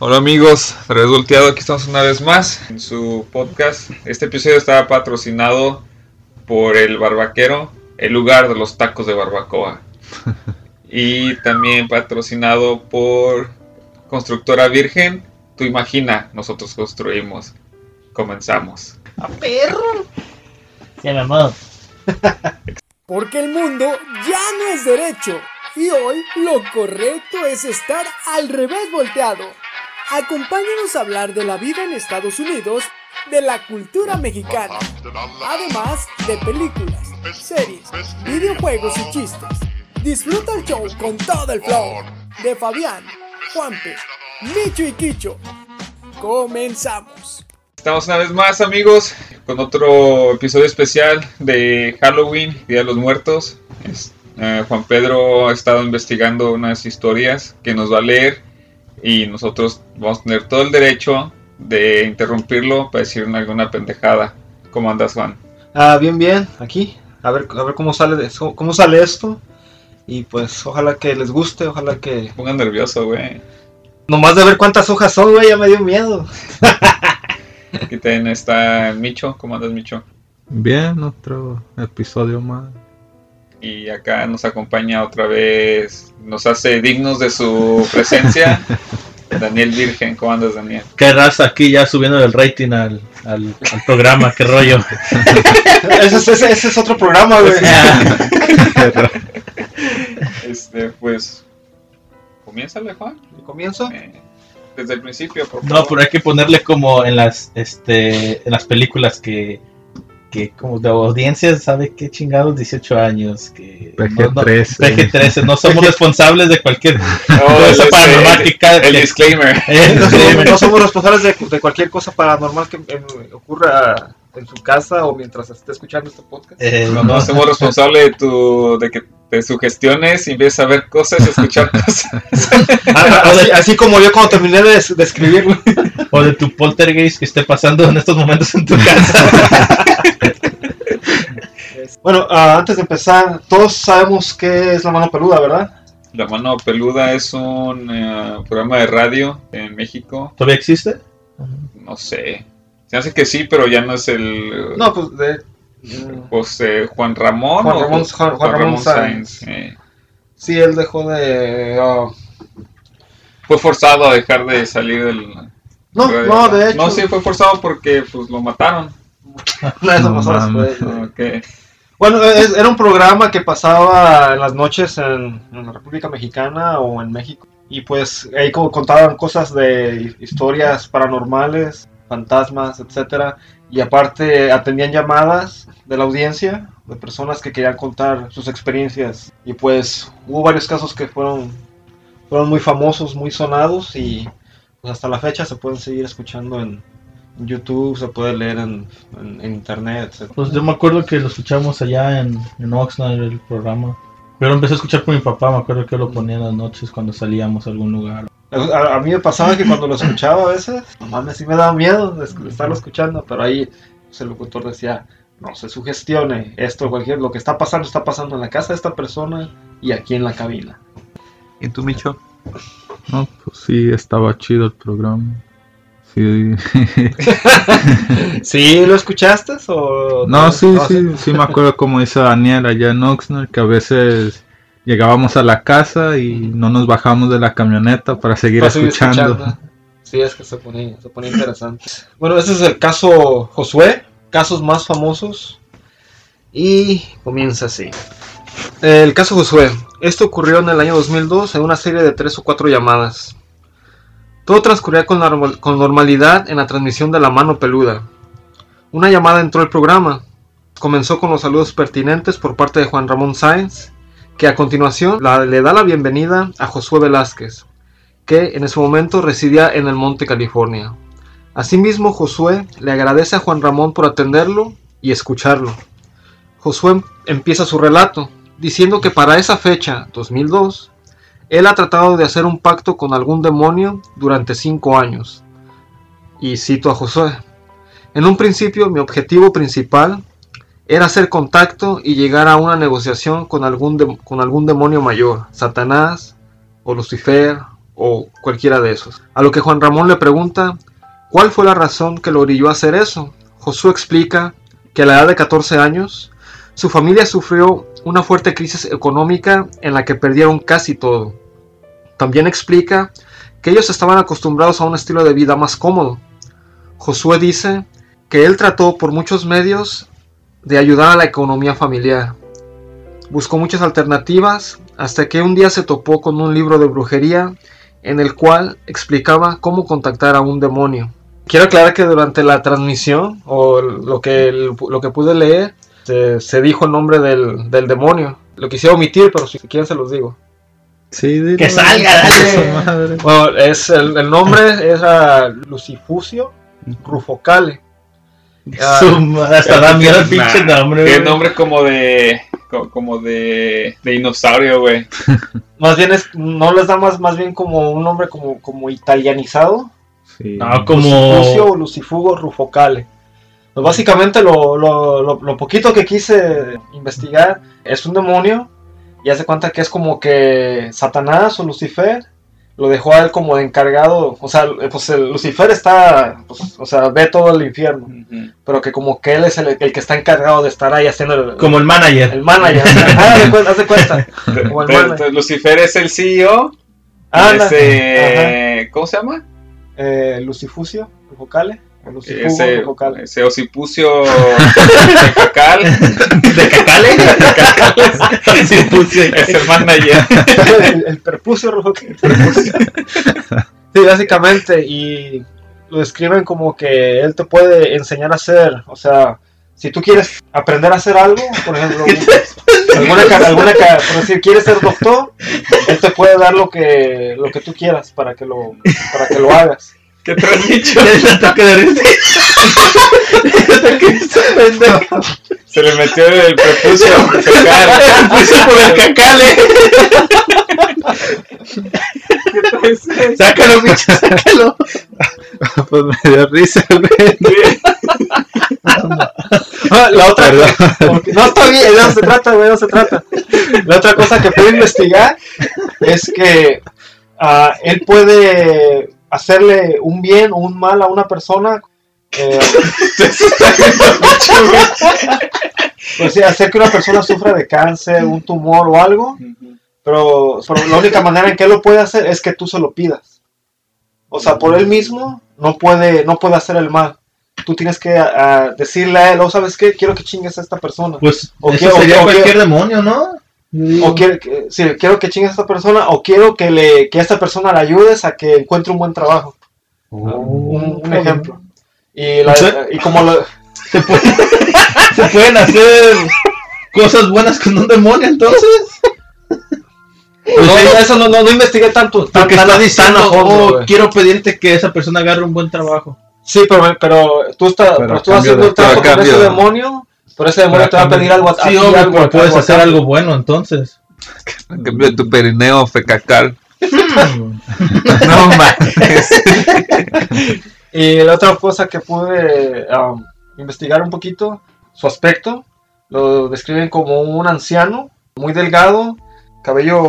Hola amigos, Revés Volteado, aquí estamos una vez más en su podcast. Este episodio está patrocinado por el Barbaquero, el lugar de los tacos de barbacoa. Y también patrocinado por Constructora Virgen. Tú imagina, nosotros construimos. Comenzamos. ¡A perro! Se mamó. Porque el mundo ya no es derecho. Y hoy lo correcto es estar al revés volteado. Acompáñanos a hablar de la vida en Estados Unidos, de la cultura mexicana, además de películas, series, videojuegos y chistes. Disfruta el show con todo el flow de Fabián, Juanpe, Micho y Quicho. Comenzamos. Estamos una vez más amigos con otro episodio especial de Halloween, Día de los Muertos. Eh, Juan Pedro ha estado investigando unas historias que nos va a leer y nosotros vamos a tener todo el derecho de interrumpirlo para decir alguna pendejada. ¿Cómo andas Juan? Ah, bien, bien, aquí. A ver, a ver cómo sale de eso- cómo sale esto. Y pues ojalá que les guste, ojalá que. Pongan nervioso, güey. Nomás de ver cuántas hojas son, güey, ya me dio miedo. Aquí también está Micho. ¿Cómo andas Micho? Bien, otro episodio más. Y acá nos acompaña otra vez, nos hace dignos de su presencia. Daniel Virgen, ¿cómo andas Daniel? Qué raza aquí ya subiendo el rating al, al, al programa, qué rollo. ese, es- ese- ese es otro programa, güey. Este, pues, comiénzale Juan. ¿Comienzo? Eh, desde el principio, por No, favor. pero hay que ponerle como en las este en las películas que que como de audiencias sabe qué chingados 18 años que no- no- PG-13. PG-13 no somos responsables de cualquier cosa este, paranormal que el que- disclaimer. Eh, No, somos- no somos responsables de, de cualquier cosa paranormal que eh, ocurra en su casa o mientras esté escuchando este podcast. eh, No, no somos responsables de tu, de que te sugestiones y empieces a ver cosas y escuchar cosas. Ah, así, así como yo cuando terminé de, de escribirlo. o de tu poltergeist que esté pasando en estos momentos en tu casa. Bueno, ah, antes de empezar, todos sabemos qué es la mano peluda, ¿verdad? La mano peluda es un eh, programa de radio en México. ¿Todavía existe? No sé. Se hace que sí, pero ya no es el. No, pues de, Pues eh, Juan Ramón. Juan o Ramón- Juan- Juan Ramón Sáenz. eh. sí, él dejó de... ah, fue forzado a dejar de salir del. no, radio. no, de hecho... No, sí, fue forzado porque pues lo mataron. No, eso pasó después, güey. Ok. Bueno, es- era un programa que pasaba en las noches en, en la República Mexicana o en México. Y pues ahí como contaban cosas de historias paranormales, fantasmas, etcétera. Y aparte atendían llamadas de la audiencia, de personas que querían contar sus experiencias. Y pues hubo varios casos que fueron, fueron muy famosos, muy sonados y pues hasta la fecha se pueden seguir escuchando en YouTube, se puede leer en, internet, etcétera. Pues yo me acuerdo que lo escuchamos allá en, en Oxnard, el programa. Pero empecé a escuchar por mi papá, me acuerdo que lo ponía en las noches cuando salíamos a algún lugar. A, a mí me pasaba que cuando lo escuchaba a veces, no mames, sí me daba miedo de, estarlo escuchando, pero ahí pues, el locutor decía, no se sugestione, esto, cualquier, lo que está pasando, está pasando en la casa de esta persona y aquí en la cabina. ¿Y tú, Micho? No, pues sí, estaba chido el programa. Sí. ¿Sí lo escuchaste o...? No, sí, sí, sí me acuerdo como dice Daniel allá en Oxnard, que a veces llegábamos a la casa y no nos bajamos de la camioneta para seguir para seguir escuchando. Sí, es que se ponía, se ponía interesante. Bueno, ese es el caso Josué, casos más famosos. Y comienza así. El caso Josué. Esto ocurrió en el año 2002 en una serie de tres o cuatro llamadas. Todo transcurría con, normal- con normalidad en la transmisión de la mano peluda. Una llamada entró al programa. Comenzó con los saludos pertinentes por parte de Juan Ramón Sáenz, que a continuación le da la bienvenida a Josué Velázquez, que en ese momento residía en el Monte California. Asimismo, Josué le agradece a Juan Ramón por atenderlo y escucharlo. Josué empieza su relato, diciendo que para esa fecha, 2002, él ha tratado de hacer un pacto con algún demonio durante cinco años. Y cito a Josué. En un principio mi objetivo principal era hacer contacto y llegar a una negociación con algún, con algún demonio mayor, Satanás, o Lucifer, o cualquiera de esos. A lo que Juan Ramón le pregunta cuál fue la razón que lo orilló a hacer eso. Josué explica que a la edad de 14 años su familia sufrió una fuerte crisis económica en la que perdieron casi todo. También explica que ellos estaban acostumbrados a un estilo de vida más cómodo. Josué dice que él trató por muchos medios de ayudar a la economía familiar. Buscó muchas alternativas hasta que un día se topó con un libro de brujería en el cual explicaba cómo contactar a un demonio. Quiero aclarar que durante la transmisión o lo que, lo que pude leer se, se dijo el nombre del, del, demonio. Lo quisiera omitir, pero si quieren se los digo. Sí, Que salga, dale. Bueno, es el, el nombre es a Lucifucio Rufocale. Ah, Su madre, hasta da miedo el pinche nombre, güey. nombre como de. co- como de. de dinosaurio, güey. Más bien es, no les da más, más bien como un nombre como, como italianizado. Sí. No, Lucifucio como. o Lucifugo Rufocale. Pues básicamente lo, lo, lo, lo poquito que quise investigar es un demonio y hace cuenta que es como que Satanás o Lucifer lo dejó a él como de encargado, o sea, pues el Lucifer está, pues, o sea, ve todo el infierno, pero que como que él es el, el que está encargado de estar ahí haciendo el, Como el manager. el manager. Ah, haz de cuenta, haz de cuenta. Como el entonces, Lucifer es el CEO. y Anda. ese, ¿Cómo se llama? Eh, Lucifucio Rufocale. Ese, ese osipucio de cacal. ¿De cacale? Sí, puse. es el manager. el, el perpucio rojo Sí, básicamente, y lo describen como que él te puede enseñar a hacer, o sea, si tú quieres aprender a hacer algo, por ejemplo, alguna, alguna por decir, quieres ser doctor, él te puede dar lo que lo que tú quieras para que lo para que lo hagas. ¿Qué te has dicho? El ataque de risa. El ataque de risa, pendejo. Se le metió el prepucio cacal. Puse por el cacale. Sácalo, pinche, sácalo. Pues me dio risa, güey. Ah, La otra no está bien, de eso se trata, güey, de eso se trata. La otra cosa que puede investigar es que ah, él puede hacerle un bien o un mal a una persona. eh, sí, hacer que una persona sufra de cáncer, un tumor o algo, pero, pero la única manera en que él lo puede hacer es que tú se lo pidas. O sea, por él mismo no puede, no puede hacer el mal. Tú tienes que ah, decirle a él, oh, ¿sabes qué? Quiero que chingues a esta persona. Pues O eso o sería o cualquier demonio, ¿no? Digo, O quiero que, sí, quiero que chingues a esta persona, o quiero que, le, que a esta persona le ayudes a que encuentre un buen trabajo. Un, un cabrón. ejemplo. Y, la- y como lo, Se, puede- se pueden hacer cosas buenas con un demonio, entonces. no, no, eso no, no, no investigué tanto. tan- Porque tan- está tan diciendo, oh, quiero pedirte que esa persona agarre un buen trabajo. Sí, pero, pero tú, estás Pero pero tú haciendo de- el a con ese demonio, pero ese demonio pero te va a pedir algo a Sí, ti, obvio, algo- pero puedes algo hacer algo bueno, entonces. En cambio, tu perineo fecacal. No mames. Y la otra cosa que pude um, investigar un poquito, su aspecto, lo describen como un anciano, muy delgado, cabello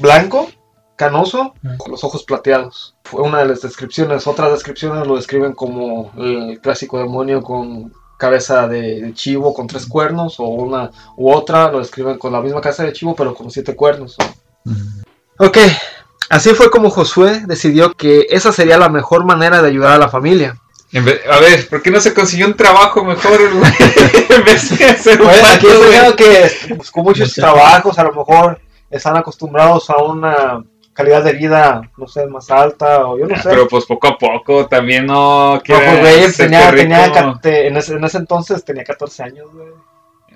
blanco, canoso, con los ojos plateados. Fue una de las descripciones. Otras descripciones lo describen como el clásico demonio con cabeza de, de chivo con tres cuernos, o una u otra lo describen con la misma cabeza de chivo pero con siete cuernos. Ok, así fue como Josué decidió que esa sería la mejor manera de ayudar a la familia. Vez- a ver, ¿por qué no se consiguió un trabajo mejor, en vez de hacer un Pues, aquí pato, diciendo que buscó muchos No sé. trabajos, a lo mejor están acostumbrados a una calidad de vida, no sé, más alta, o yo no sé. Pero pues poco a poco también no No, pues, güey, tenía, tenía te- en, ese, en ese entonces tenía 14 años, güey.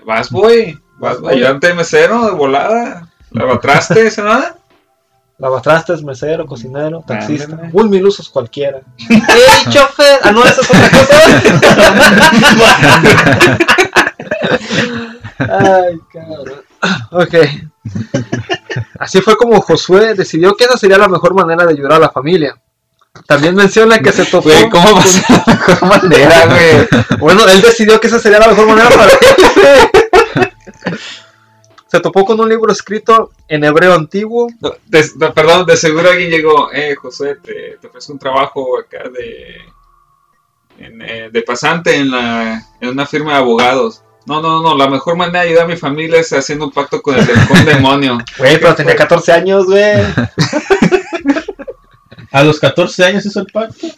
Vas, güey. Vas, Vas, güey. ayudante de mesero, de volada. Lavatraste, ¿eso nada? Lavatrastes, mesero, cocinero, taxista, mulmilusos cualquiera. ¡Ey, chofer! Ah, no, esa es otra cosa. Ay, cabrón. Ok. Así fue como Josué decidió que esa sería la mejor manera de ayudar a la familia. También menciona que se topó. Güey, ¿cómo va a ser la mejor manera, güey? Bueno, él decidió que esa sería la mejor manera para él. se topó con un libro escrito en hebreo antiguo. No, de- no, perdón, de seguro alguien llegó, eh, José, te, te ofrezco un trabajo acá de, en, eh, de pasante en, la, en una firma de abogados. No, no, no, la mejor manera de ayudar a mi familia es haciendo un pacto con el con demonio. Güey, pero tenía 14 años, güey. A los 14 años hizo el pacto.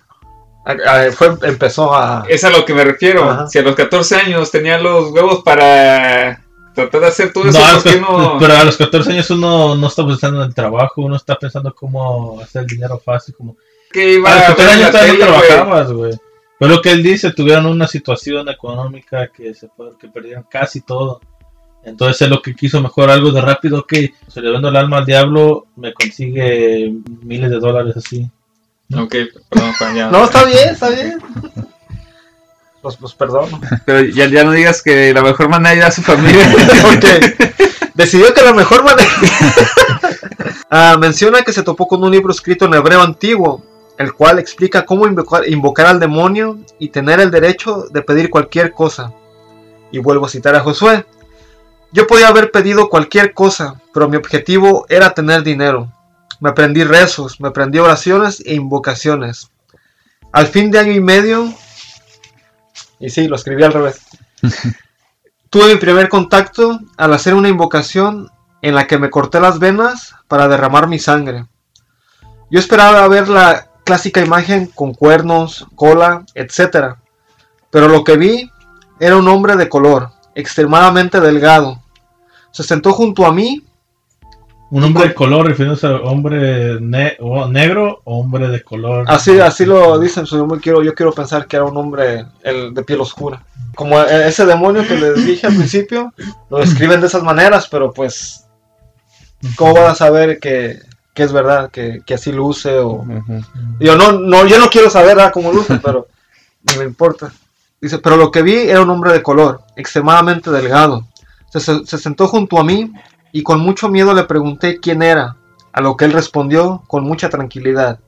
Fue, empezó a... Es a lo que me refiero. Ajá. Si a los 14 años tenía los huevos para tratar de hacer todo eso, No, a ¿por los qué ca- no? Pero a los 14 años uno no está pensando en el trabajo, uno está pensando cómo hacer dinero fácil. Como... que iba A los a 14 ver años todavía no trabajabas, güey. Pero lo que él dice, tuvieron una situación económica que se fue- que perdieron casi todo. Entonces él lo que quiso mejor algo de rápido que se le vendo el alma al diablo, me consigue miles de dólares así. Ok, perdón, Juan, ya. No, está bien, está bien. Los, los perdono. Pero ya, ya no digas que la mejor manera de ayudar a su familia. Porque decidió que la mejor manera. Ah, menciona que se topó con un libro escrito en hebreo antiguo, el cual explica cómo invocar, invocar al demonio y tener el derecho de pedir cualquier cosa. Y vuelvo a citar a Josué. Yo podía haber pedido cualquier cosa, pero mi objetivo era tener dinero. Me aprendí rezos, me aprendí oraciones e invocaciones. Al fin de año y medio, y sí, lo escribí al revés. Tuve mi primer contacto al hacer una invocación en la que me corté las venas para derramar mi sangre. Yo esperaba ver la clásica imagen con cuernos, cola, etc. Pero lo que vi era un hombre de color, extremadamente delgado. Se sentó junto a mí, Un hombre de color, refiriéndose a hombre ne- o negro o hombre de color. así, así lo dicen, yo, me quiero, yo quiero pensar que era un hombre el de piel oscura. Como e- ese demonio que les dije al principio, lo describen de esas maneras, pero pues ¿Cómo van a saber que, que es verdad, que, que así luce? O... Yo, no, no, yo no quiero saber ah, cómo luce, pero ni me importa. Dice, pero lo que vi era un hombre de color, extremadamente delgado. Se, se- se sentó junto a mí y con mucho miedo le pregunté quién era, a lo que él respondió con mucha tranquilidad.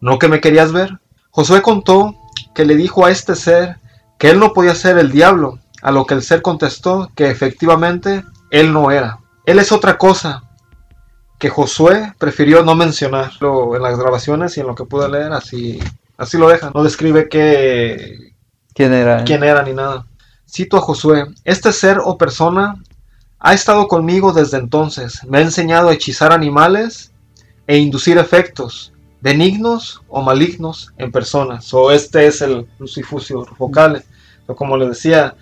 ¿No que me querías ver? Josué contó que le dijo a este ser que él no podía ser el diablo, a lo que el ser contestó que efectivamente él no era. Él es otra cosa, que Josué prefirió no mencionarlo en las grabaciones y en lo que pude leer, así, así lo deja. No describe qué, ¿Quién era? quién era ni nada. Cito a Josué, este ser o persona ha estado conmigo desde entonces, me ha enseñado a hechizar animales e inducir efectos, benignos o malignos en personas. O este es el Lucifusio Focale. O como le decía,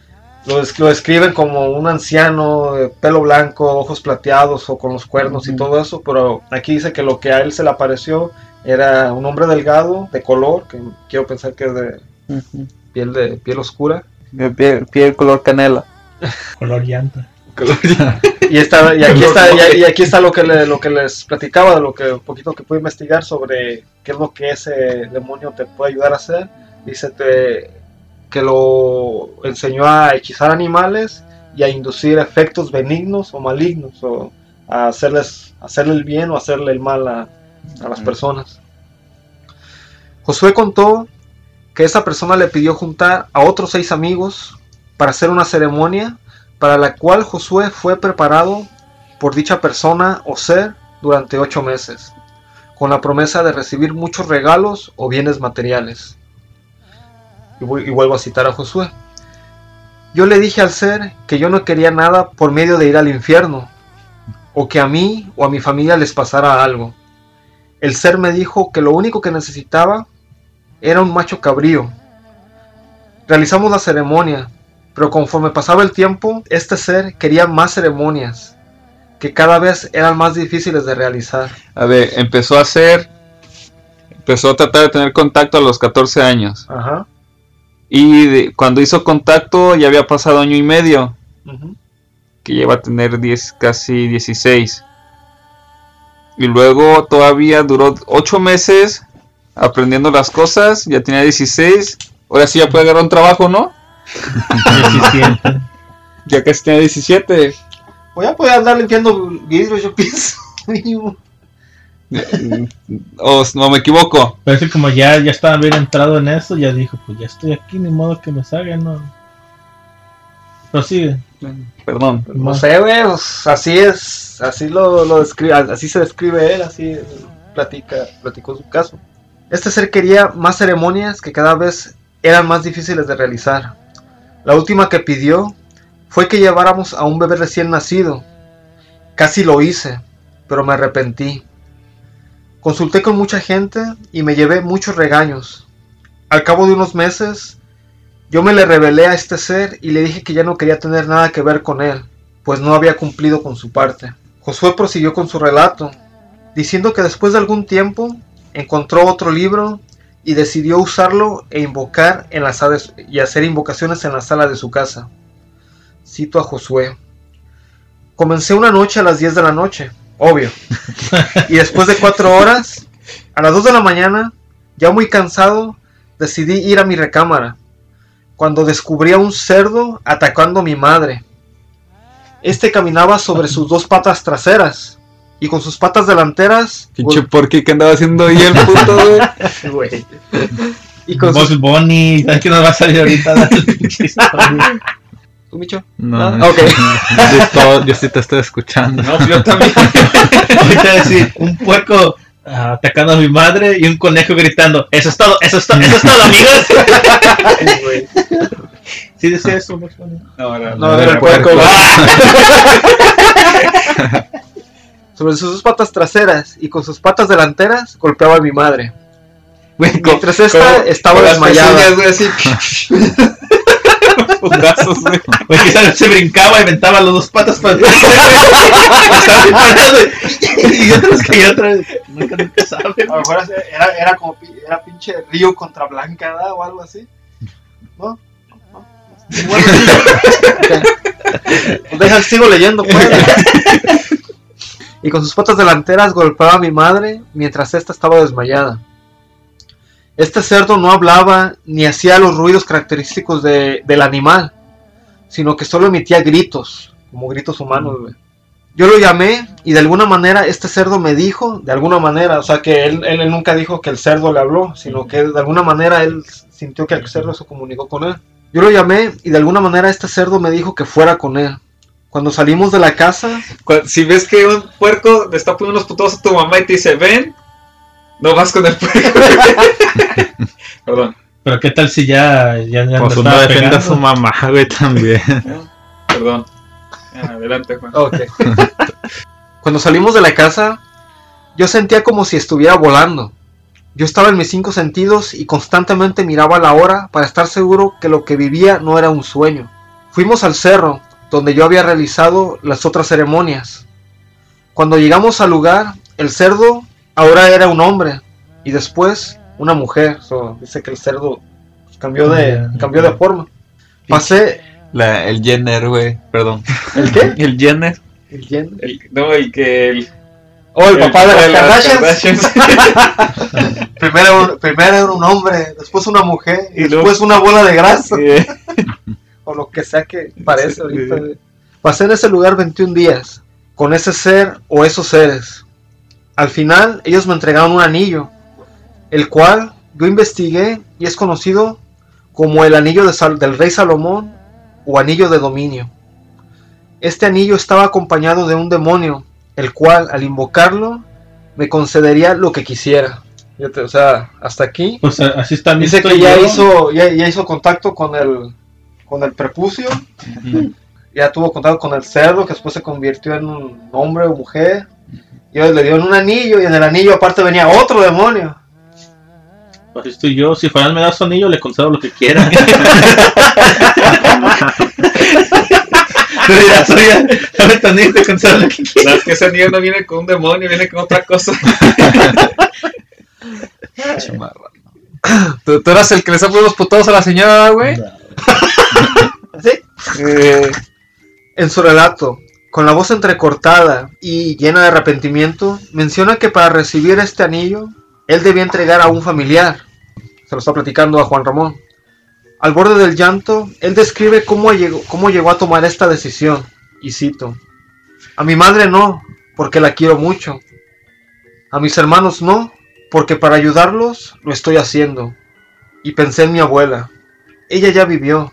lo, lo describen como un anciano de pelo blanco, ojos plateados o con los cuernos y todo eso, pero aquí dice que lo que a él se le apareció era un hombre delgado, de color, que quiero pensar que es de piel de piel oscura. De Piel, piel color canela. Color llanta. Y, está, y, aquí está, y, y aquí está lo que, le- lo que les platicaba, de lo que un poquito que pude investigar sobre qué es lo que ese demonio te puede ayudar a hacer. Dice te- que lo enseñó a hechizar animales y a inducir efectos benignos o malignos, o a hacerles hacerle el bien o hacerle el mal a, a las personas. Josué contó que esa persona le pidió juntar a otros seis amigos para hacer una ceremonia para la cual Josué fue preparado por dicha persona o ser durante ocho meses, con la promesa de recibir muchos regalos o bienes materiales. Y, vu- y vuelvo a citar a Josué. Yo le dije al ser que yo no quería nada por medio de ir al infierno, o que a mí o a mi familia les pasara algo. El ser me dijo que lo único que necesitaba era un macho cabrío. Realizamos la ceremonia, pero conforme pasaba el tiempo, este ser quería más ceremonias, que cada vez eran más difíciles de realizar. A ver, empezó a hacer. Empezó a tratar de tener contacto a los 14 años. Ajá. Y de- cuando hizo contacto ya había pasado año y medio. Que lleva a tener 10, casi 16. Y luego todavía duró 8 meses aprendiendo las cosas. Ya tenía 16. Ahora sí ya puede agarrar un trabajo, ¿no? 17. Ya casi tenía 17. Pues ya podía andar limpiando vidrios, yo pienso. mínimo. o no me equivoco. Parece como ya, ya estaba bien entrado en eso, ya dijo, pues ya estoy aquí, ni modo que me salga, ¿no? Prosigue. Perdón. No sé, güey, pues, así es, así lo, lo describe, así se describe él, así platica, platicó su caso. Este ser quería más ceremonias que cada vez eran más difíciles de realizar. La última que pidió fue que lleváramos a un bebé recién nacido. Casi lo hice, pero me arrepentí. Consulté con mucha gente y me llevé muchos regaños. Al cabo de unos meses, yo me le revelé a este ser y le dije que ya no quería tener nada que ver con él, pues no había cumplido con su parte. Josué prosiguió con su relato, diciendo que después de algún tiempo encontró otro libro y decidió usarlo e invocar en la sala de su- y hacer invocaciones en la sala de su casa. Cito a Josué. Comencé una noche a las 10 de la noche, obvio. Y después de cuatro horas, a las 2 de la mañana, ya muy cansado, decidí ir a mi recámara, cuando descubrí a un cerdo atacando a mi madre. Este caminaba sobre sus dos patas traseras y con sus patas delanteras Pinche porqui que andaba haciendo ahí el puto, güey. Y con sus... Box Bunny, ¿sabes que nos va a salir ahorita? ¿Tú, Micho? No, Ah, ok. yo, todo- yo sí te estoy escuchando. No, yo también. Ahorita decir, un puerco ah, atacando a mi madre y un conejo gritando, eso es todo, eso es todo, eso es todo, amigos. ¿Sí decía eso, Bunny? No, era, No, era el puerco. Sobre sus dos patas traseras y con sus patas delanteras golpeaba a mi madre. Mientras esta estaba desmayada. Güey. Putazos, güey. Pues quizás se brincaba y aventaba las dos patas para atrás. Y- y otra vez caía otra vez. Nunca, nunca sabe. A lo mejor era, era como era pinche río contra Blanca ¿verdad? o algo así. ¿No? ¿No? Deja, sigo leyendo, pues. y con sus patas delanteras golpeaba a mi madre mientras ésta estaba desmayada. Este cerdo no hablaba ni hacía los ruidos característicos de- del animal, sino que solo emitía gritos, como gritos humanos. Yo lo llamé y de alguna manera este cerdo me dijo, de alguna manera, o sea que él, él- él nunca dijo que el cerdo le habló, sino que de alguna manera él sintió que el cerdo se comunicó con él. Yo lo llamé y de alguna manera este cerdo me dijo que fuera con él. Cuando salimos de la casa, Si ves que un puerco le está poniendo unos putos a tu mamá y te dice, ven, no vas con el puerco. Perdón, Pero qué tal si ya, ya, ya Pues uno defiende a su mamá, güey, también. perdón. Adelante, Juan. Ok. Cuando salimos de la casa, yo sentía como si estuviera volando. Yo estaba en mis cinco sentidos y constantemente miraba la hora para estar seguro que lo que vivía no era un sueño. Fuimos al cerro, donde yo había realizado las otras ceremonias. Cuando llegamos al lugar, el cerdo ahora era un hombre y después una mujer. So, dice que el cerdo cambió de, cambió de forma. Pasé... La, el Jenner, güey. Perdón. ¿El qué? El Jenner. El yen. El- no, el que el, Oh, el, papá de las Kardashians. Kardashians. Primero, primero era un hombre, después una mujer y, después una bola de grasa. O lo que sea que parece Sí, ahorita. Pasé en ese lugar 21 días con ese ser o esos seres. Al final ellos me entregaron un anillo, el cual yo investigué y es conocido como el anillo de Sal- del rey Salomón o anillo de dominio. Este anillo estaba acompañado de un demonio, el cual al invocarlo me concedería lo que quisiera. O sea, hasta aquí. Pues a- así está Dice que ya hizo, ya, ya hizo contacto con el, con el prepucio, ya tuvo contacto con el cerdo, que después se convirtió en un hombre o mujer, y le dio en un anillo, y en el anillo aparte venía otro demonio. Pues estoy yo, si Fabián me da su anillo, le concedo lo que quiera. Dirás, oye, dame tu anillo te concedo lo que quiera. no, es que ese anillo no viene con un demonio, viene con otra cosa. ¿Tú, tú eras el que le poniendo los putados a la señora, güey. ¿Sí? Eh, En su relato, con la voz entrecortada y llena de arrepentimiento, menciona que para recibir este anillo, él debía entregar a un familiar. Se lo está platicando a Juan Ramón. Al borde del llanto, él describe cómo llegó, cómo llegó a tomar esta decisión. Y cito, a mi madre no, porque la quiero mucho. A mis hermanos no, porque para ayudarlos lo estoy haciendo. Y pensé en mi abuela. Ella ya vivió,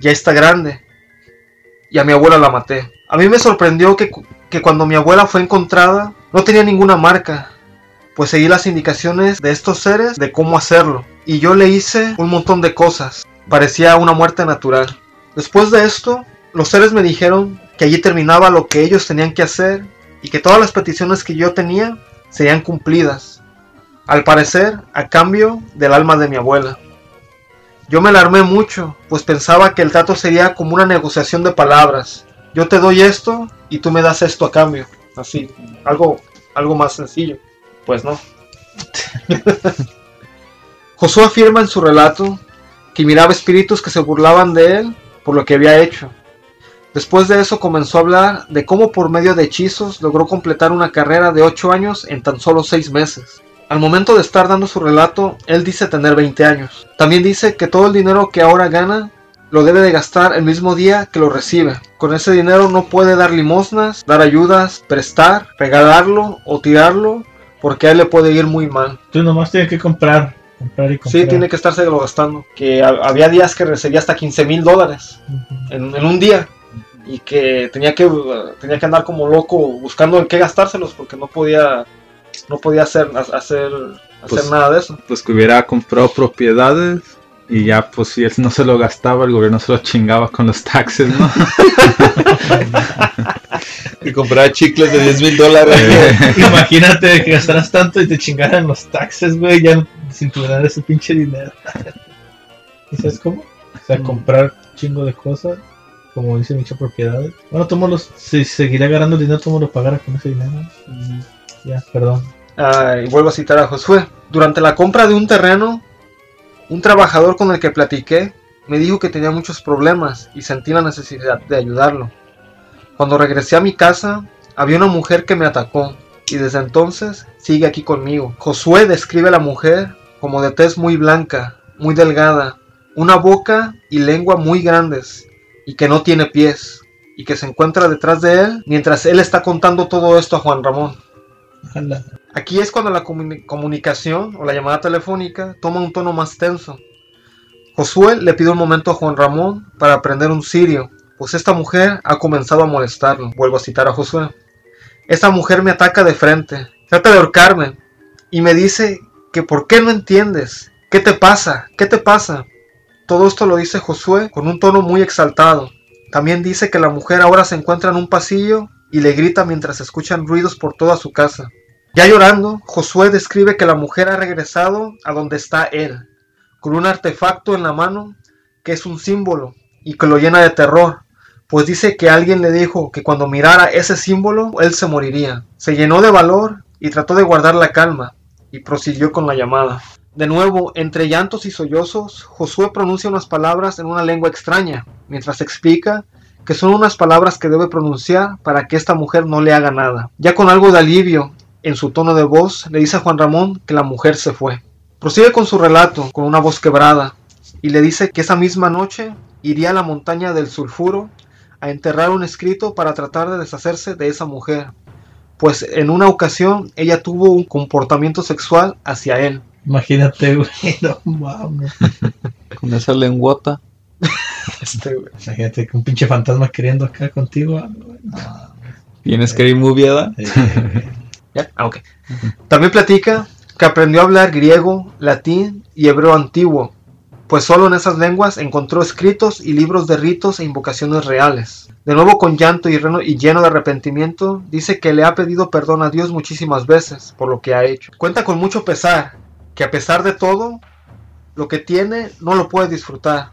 ya está grande. y a mi abuela la maté. A mí me sorprendió que, que cuando mi abuela fue encontrada no tenía ninguna marca, pues seguí las indicaciones de estos seres de cómo hacerlo. Y yo le hice un montón de cosas. Parecía una muerte natural. Después de esto, los seres me dijeron que allí terminaba lo que ellos tenían que hacer y que todas las peticiones que yo tenía serían cumplidas. Al parecer, a cambio del alma de mi abuela. Yo me alarmé mucho, pues pensaba que el trato sería como una negociación de palabras. Yo te doy esto y tú me das esto a cambio. Así, algo, algo más sencillo. Pues no. Josué afirma en su relato que miraba espíritus que se burlaban de él por lo que había hecho. Después de eso comenzó a hablar de cómo por medio de hechizos logró completar una carrera de 8 años en tan solo 6 meses. Al momento de estar dando su relato, él dice tener 20 años. También dice que todo el dinero que ahora gana lo debe de gastar el mismo día que lo recibe. Con ese dinero no puede dar limosnas, dar ayudas, prestar, regalarlo o tirarlo, porque a él le puede ir muy mal. Tú nomás tienes que comprar, comprar y comprar. Sí, tiene que estarse lo gastando. Que ha- había días que recibía hasta 15 mil dólares en, en un día. Y que tenía que tenía que andar como loco buscando en qué gastárselos porque no podía no podía hacer hacer hacer Pues- nada de eso. Pues que hubiera comprado propiedades y ya, pues si él no se lo gastaba, el gobierno se lo chingaba con los taxes, ¿no? Y compraba chicles de 10 mil dólares. Eh, Imagínate que gastaras tanto y te chingaran los taxes, güey, ya sin tu dar ese pinche dinero. ¿Y sabes cómo? O sea, comprar chingo de cosas, como dice muchas propiedades. Bueno, tomo los, si seguirá ganando dinero, tomo lo pagara con ese dinero. Ya, perdón. Ah, y vuelvo a citar a Josué. Durante la compra de un terreno, un trabajador con el que platiqué me dijo que tenía muchos problemas y sentí la necesidad de ayudarlo. Cuando regresé a mi casa, había una mujer que me atacó y desde entonces sigue aquí conmigo. Josué describe a la mujer como de tez muy blanca, muy delgada, una boca y lengua muy grandes y que no tiene pies y que se encuentra detrás de él mientras él está contando todo esto a Juan Ramón. Ojalá. Aquí es cuando la comuni- comunicación o la llamada telefónica toma un tono más tenso. Josué le pide un momento a Juan Ramón para aprender un sirio, pues esta mujer ha comenzado a molestarlo. Vuelvo a citar a Josué. Esta mujer me ataca de frente, trata de ahorcarme y me dice que por qué no entiendes, qué te pasa, qué te pasa. Todo esto lo dice Josué con un tono muy exaltado. También dice que la mujer ahora se encuentra en un pasillo y le grita mientras escuchan ruidos por toda su casa. Ya llorando, Josué describe que la mujer ha regresado a donde está él, con un artefacto en la mano que es un símbolo y que lo llena de terror, pues dice que alguien le dijo que cuando mirara ese símbolo él se moriría. Se llenó de valor y trató de guardar la calma y prosiguió con la llamada. De nuevo, entre llantos y sollozos, Josué pronuncia unas palabras en una lengua extraña, mientras explica que son unas palabras que debe pronunciar para que esta mujer no le haga nada. Ya con algo de alivio en su tono de voz, le dice a Juan Ramón que la mujer se fue. Prosigue con su relato con una voz quebrada y le dice que esa misma noche iría a la montaña del sulfuro a enterrar un escrito para tratar de deshacerse de esa mujer, pues en una ocasión ella tuvo un comportamiento sexual hacia él. Imagínate, güey, no mames. Con esa lenguota. Este, güey. Imagínate que un pinche fantasma queriendo acá contigo. ah, güey, no, ¿Tienes Scary Movie, Ada? eh, ¿Ya? Ah. También platica que aprendió a hablar griego, latín y hebreo antiguo, pues solo en esas lenguas encontró escritos y libros de ritos e invocaciones reales. De nuevo con llanto y, reno- y lleno de arrepentimiento, dice que le ha pedido perdón a Dios muchísimas veces por lo que ha hecho. Cuenta con mucho pesar, que a pesar de todo, lo que tiene no lo puede disfrutar,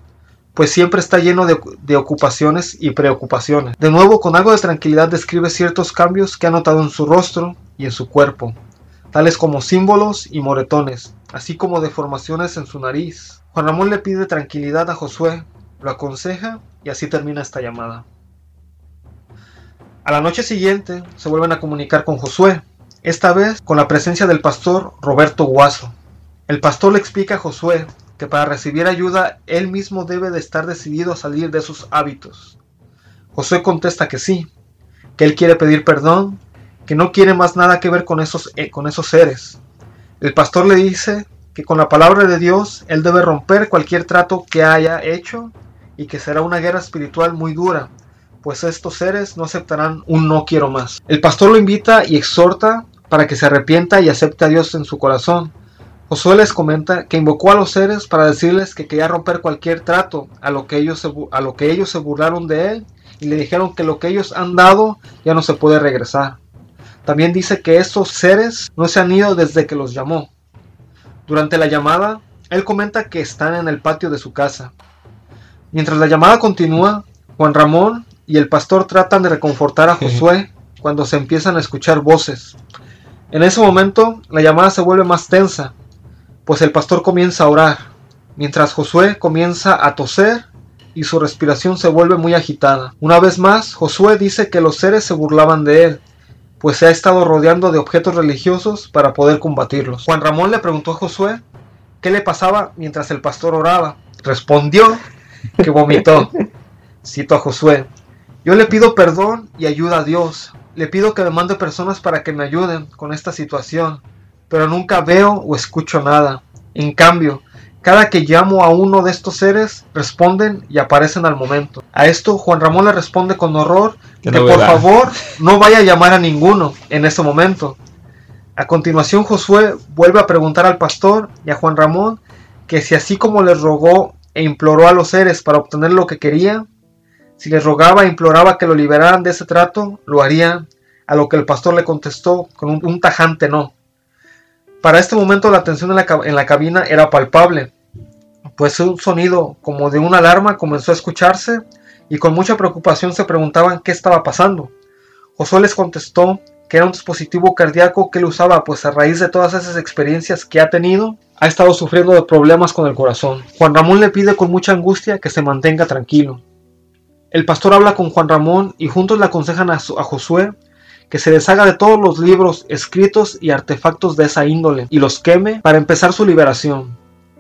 pues siempre está lleno de, de ocupaciones y preocupaciones. De nuevo, con algo de tranquilidad describe ciertos cambios que ha notado en su rostro y en su cuerpo, tales como símbolos y moretones, así como deformaciones en su nariz. Juan Ramón le pide tranquilidad a Josué, lo aconseja y así termina esta llamada. A la noche siguiente se vuelven a comunicar con Josué, esta vez con la presencia del pastor Roberto Guaso. El pastor le explica a Josué que para recibir ayuda él mismo debe de estar decidido a salir de sus hábitos. Josué contesta que sí, que él quiere pedir perdón, que no quiere más nada que ver con esos, eh, con esos seres. El pastor le dice que con la palabra de Dios él debe romper cualquier trato que haya hecho y que será una guerra espiritual muy dura, pues estos seres no aceptarán un no quiero más. El pastor lo invita y exhorta para que se arrepienta y acepte a Dios en su corazón. Josué les comenta que invocó a los seres para decirles que quería romper cualquier trato a lo que ellos a lo que ellos se burlaron de él y le dijeron que lo que ellos han dado ya no se puede regresar. También dice que estos seres no se han ido desde que los llamó. Durante la llamada, él comenta que están en el patio de su casa. Mientras la llamada continúa, Juan Ramón y el pastor tratan de reconfortar a Josué cuando se empiezan a escuchar voces. En ese momento, la llamada se vuelve más tensa, pues el pastor comienza a orar, mientras Josué comienza a toser y su respiración se vuelve muy agitada. Una vez más, Josué dice que los seres se burlaban de él, pues se ha estado rodeando de objetos religiosos para poder combatirlos. Juan Ramón le preguntó a Josué qué le pasaba mientras el pastor oraba. Respondió que vomitó. Cito a Josué. Yo le pido perdón y ayuda a Dios. Le pido que me mande personas para que me ayuden con esta situación, pero nunca veo o escucho nada. En cambio, cada que llamo a uno de estos seres, responden y aparecen al momento. A esto Juan Ramón le responde con horror que por favor no vaya a llamar a ninguno en ese momento. A continuación Josué vuelve a preguntar al pastor y a Juan Ramón que si así como les rogó e imploró a los seres para obtener lo que quería, si les rogaba e imploraba que lo liberaran de ese trato, lo harían, a lo que el pastor le contestó con un, un tajante no. Para este momento la tensión en la, en la cabina era palpable, pues un sonido como de una alarma comenzó a escucharse y con mucha preocupación se preguntaban qué estaba pasando. Josué les contestó que era un dispositivo cardíaco que él usaba, pues a raíz de todas esas experiencias que ha tenido, ha estado sufriendo de problemas con el corazón. Juan Ramón le pide con mucha angustia que se mantenga tranquilo. El pastor habla con Juan Ramón y juntos le aconsejan a Josué que se deshaga de todos los libros, escritos y artefactos de esa índole y los queme para empezar su liberación.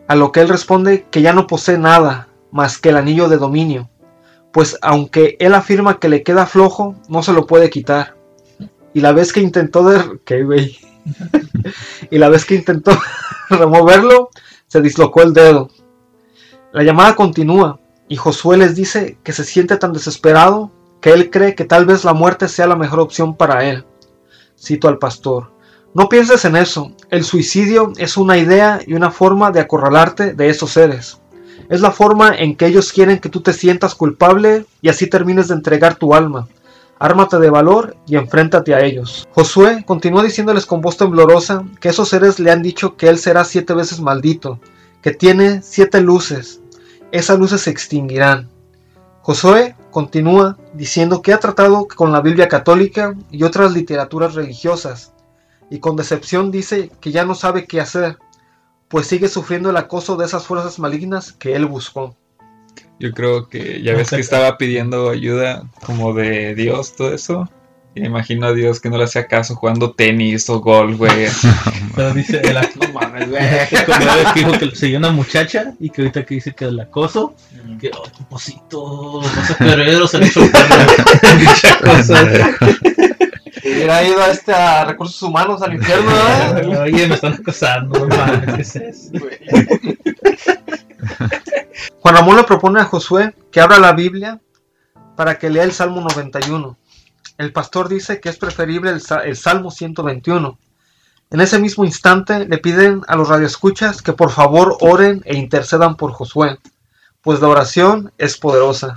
A lo que él responde que ya no posee nada más que el anillo de dominio, pues aunque él afirma que le queda flojo, no se lo puede quitar. Y la vez que intentó de... Y la vez que intentó removerlo, se dislocó el dedo. La llamada continúa y Josué les dice que se siente tan desesperado que él cree que tal vez la muerte sea la mejor opción para él. Cito al pastor. No pienses en eso. El suicidio es una idea y una forma de acorralarte de esos seres. Es la forma en que ellos quieren que tú te sientas culpable y así termines de entregar tu alma. Ármate de valor y enfréntate a ellos. Josué continúa diciéndoles con voz temblorosa que esos seres le han dicho que él será siete veces maldito, que tiene siete luces. Esas luces se extinguirán. Josué continúa diciendo que ha tratado con la Biblia católica y otras literaturas religiosas, y con decepción dice que ya no sabe qué hacer, pues sigue sufriendo el acoso de esas fuerzas malignas que él buscó. Yo creo que ya ves que estaba pidiendo ayuda como de Dios, todo eso. Y imagino a Dios que no le hacía caso jugando tenis o golf, güey. Pero dice el ac- no mames, güey. Como que dijo que seguía una muchacha y que ahorita que dice que el acoso, que oh, poposito, no sé, pero se le hizo Hubiera ido a este a recursos humanos al infierno, ¿eh? Oye, me están acosando, no mames, ¿qué es eso? Juan Ramón le propone a Josué que abra la Biblia para que lea el Salmo 91. El pastor dice que es preferible el, sa- el Salmo 121. En ese mismo instante le piden a los radioescuchas que por favor oren e intercedan por Josué, pues la oración es poderosa.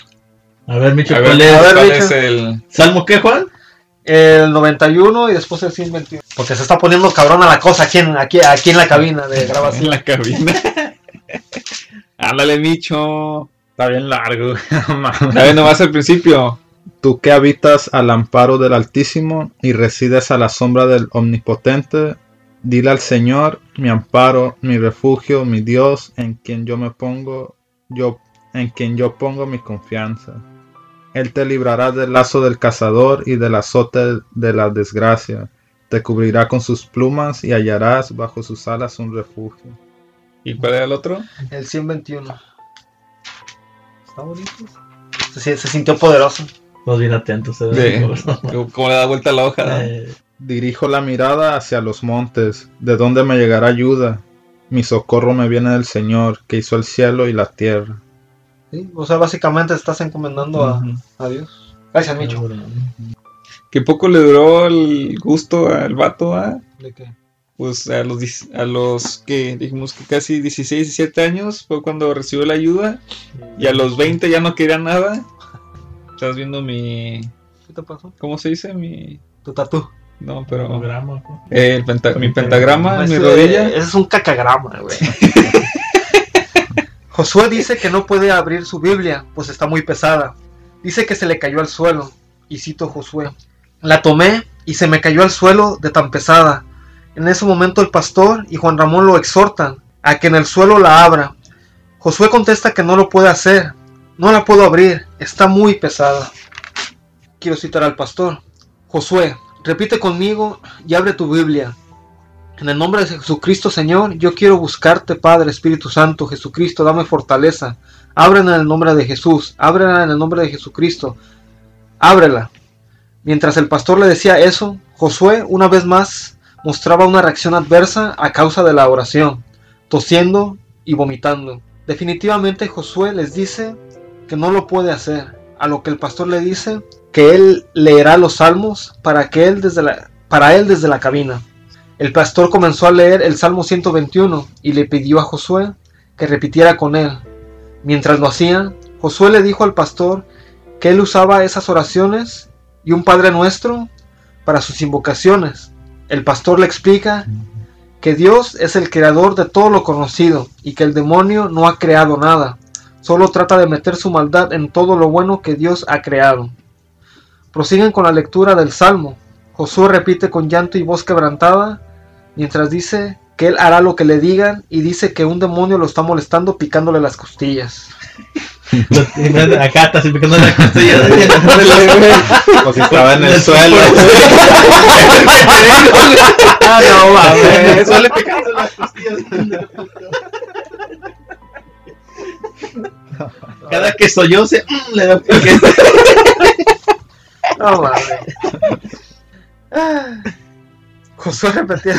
A ver, Micho, A ver, ¿cuál es? a ver, ¿cuál Micho. es el...? ¿Salmo qué, Juan? El 91 y después el 121. Porque se está poniendo cabrón a la cosa aquí en, aquí, aquí en la cabina de En grabación. la cabina. Ándale, Micho. Está bien largo. no mames. A ver, nomás al principio. Tú que habitas al amparo del Altísimo y resides a la sombra del Omnipotente, dile al Señor, mi amparo, mi refugio, mi Dios, en quien yo me pongo, yo, en quien yo pongo mi confianza. Él te librará del lazo del cazador y del azote de la desgracia. Te cubrirá con sus plumas y hallarás bajo sus alas un refugio. ¿Y cuál era el otro? El 121. Está bonito. Se, se sintió poderoso. Todos bien atentos. ¿eh? De, ¿Cómo le da vuelta la hoja? no? Eh, Dirijo la mirada hacia los montes, de donde me llegará ayuda. Mi socorro me viene del Señor, que hizo el cielo y la tierra. Sí, O sea, básicamente estás encomendando a, a Dios. Gracias, Micho. Que poco le duró el gusto al vato, ¿ah? ¿De qué? Pues a los, a los que dijimos que casi 16, 17 años fue cuando recibió la ayuda. Y a los 20 ya no quería nada. Estás viendo mi. ¿Qué te pasó? ¿Cómo se dice? Mi. Tu tatú. No, pero. Pues. eh, el penta- mi pentagrama en mi Ese- rodilla. Ese es un cacagrama, güey. Josué dice que no puede abrir su Biblia, pues está muy pesada. Dice que se le cayó al suelo. Y cito Josué. La tomé y se me cayó al suelo de tan pesada. En ese momento el pastor y Juan Ramón lo exhortan a que en el suelo la abra. Josué contesta que no lo puede hacer. No la puedo abrir, está muy pesada. Quiero citar al pastor. Josué, repite conmigo y abre tu Biblia. En el nombre de Jesucristo, Señor, yo quiero buscarte, Padre, Espíritu Santo, Jesucristo, dame fortaleza. Ábrela en el nombre de Jesús, ábrela en el nombre de Jesucristo. Ábrela. Mientras el pastor le decía eso, Josué una vez más mostraba una reacción adversa a causa de la oración, tosiendo y vomitando. Definitivamente Josué les dice que no lo puede hacer, a lo que el pastor le dice que él leerá los salmos para que él desde la, para él desde la cabina. El pastor comenzó a leer el Salmo 121 y le pidió a Josué que repitiera con él. Mientras lo hacía, Josué le dijo al pastor que él usaba esas oraciones y un Padre Nuestro para sus invocaciones. El pastor le explica que Dios es el creador de todo lo conocido y que el demonio no ha creado nada, solo trata de meter su maldad en todo lo bueno que Dios ha creado. Prosiguen con la lectura del Salmo. Josué repite con llanto y voz quebrantada, mientras dice que él hará lo que le digan y dice que un demonio lo está molestando picándole las costillas. Acá está picando la costilla. O si estaba en el suelo. ah, no, mames. Suele picarse las costillas. Cada que solloce, mm, le da pique. No mames. Josué repetía.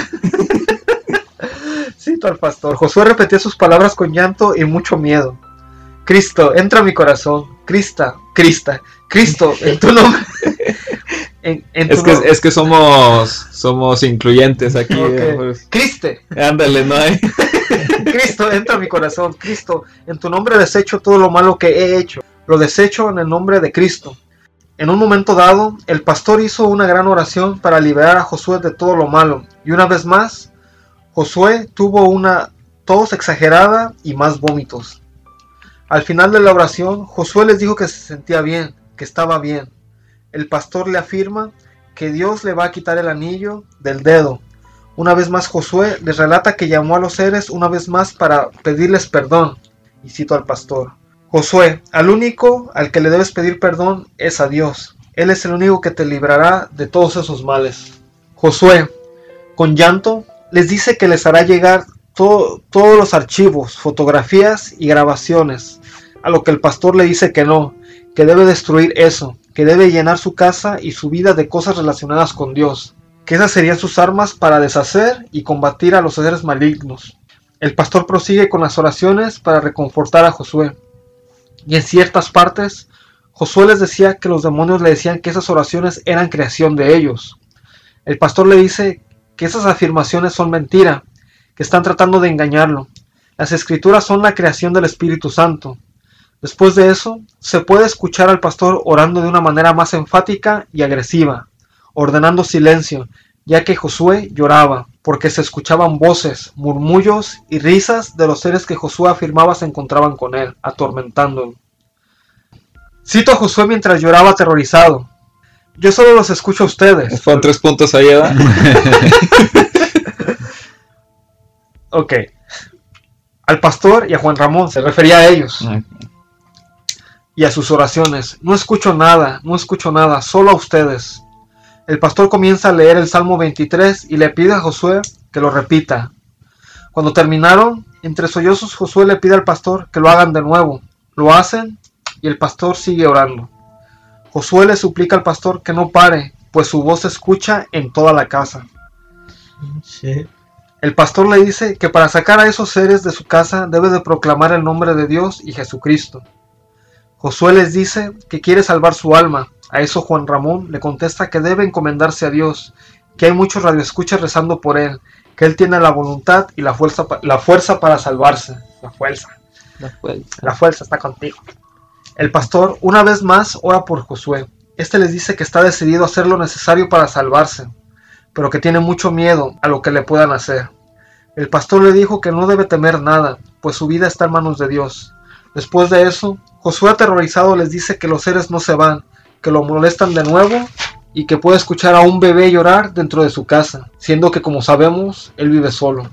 Cito al pastor. Josué repetía sus palabras con llanto y mucho miedo. Cristo, entra a mi corazón. Crista, Crista, Cristo, en tu nombre. En, en tu Es que, nombre. es que somos somos incluyentes aquí. Ok. eh, pues. Criste, Ándale, no hay. Cristo, entra a mi corazón. Cristo, en tu nombre desecho todo lo malo que he hecho. Lo desecho en el nombre de Cristo. En un momento dado, el pastor hizo una gran oración para liberar a Josué de todo lo malo. Y una vez más, Josué tuvo una tos exagerada y más vómitos. Al final de la oración, Josué les dijo que se sentía bien, que estaba bien. El pastor le afirma que Dios le va a quitar el anillo del dedo. Una vez más Josué les relata que llamó a los seres una vez más para pedirles perdón. Y cito al pastor. Josué, al único al que le debes pedir perdón es a Dios. Él es el único que te librará de todos esos males. Josué, con llanto, les dice que les hará llegar to- todos los archivos, fotografías y grabaciones. A lo que el pastor le dice que no, que debe destruir eso, que debe llenar su casa y su vida de cosas relacionadas con Dios, que esas serían sus armas para deshacer y combatir a los seres malignos. El pastor prosigue con las oraciones para reconfortar a Josué. Y en ciertas partes, Josué les decía que los demonios le decían que esas oraciones eran creación de ellos. El pastor le dice que esas afirmaciones son mentira, que están tratando de engañarlo. Las escrituras son la creación del Espíritu Santo. Después de eso, se puede escuchar al pastor orando de una manera más enfática y agresiva, ordenando silencio, ya que Josué lloraba, porque se escuchaban voces, murmullos y risas de los seres que Josué afirmaba se encontraban con él, atormentándolo. Cito a Josué mientras lloraba aterrorizado. Yo solo los escucho a ustedes. Fueron tres puntos ahí, ¿verdad? Ok. Al pastor y a Juan Ramón, se refería a ellos. y a sus oraciones. No escucho nada, no escucho nada, solo a ustedes. El pastor comienza a leer el Salmo 23 y le pide a Josué que lo repita. Cuando terminaron, entre sollozos Josué le pide al pastor que lo hagan de nuevo. Lo hacen y el pastor sigue orando. Josué le suplica al pastor que no pare, pues su voz se escucha en toda la casa. Sí. El pastor le dice que para sacar a esos seres de su casa debe de proclamar el nombre de Dios y Jesucristo. Josué les dice que quiere salvar su alma, A eso Juan Ramón le contesta que debe encomendarse a Dios, que hay muchos radioescuchas rezando por él, que él tiene la voluntad y la fuerza, la fuerza para salvarse. La fuerza. La fuerza. La fuerza está contigo. El pastor una vez más ora por Josué. Este les dice que está decidido a hacer lo necesario para salvarse, pero que tiene mucho miedo a lo que le puedan hacer. El pastor le dijo que no debe temer nada, pues su vida está en manos de Dios. Después de eso, Josué aterrorizado les dice que los seres no se van, que lo molestan de nuevo y que puede escuchar a un bebé llorar dentro de su casa, siendo que como sabemos, él vive solo.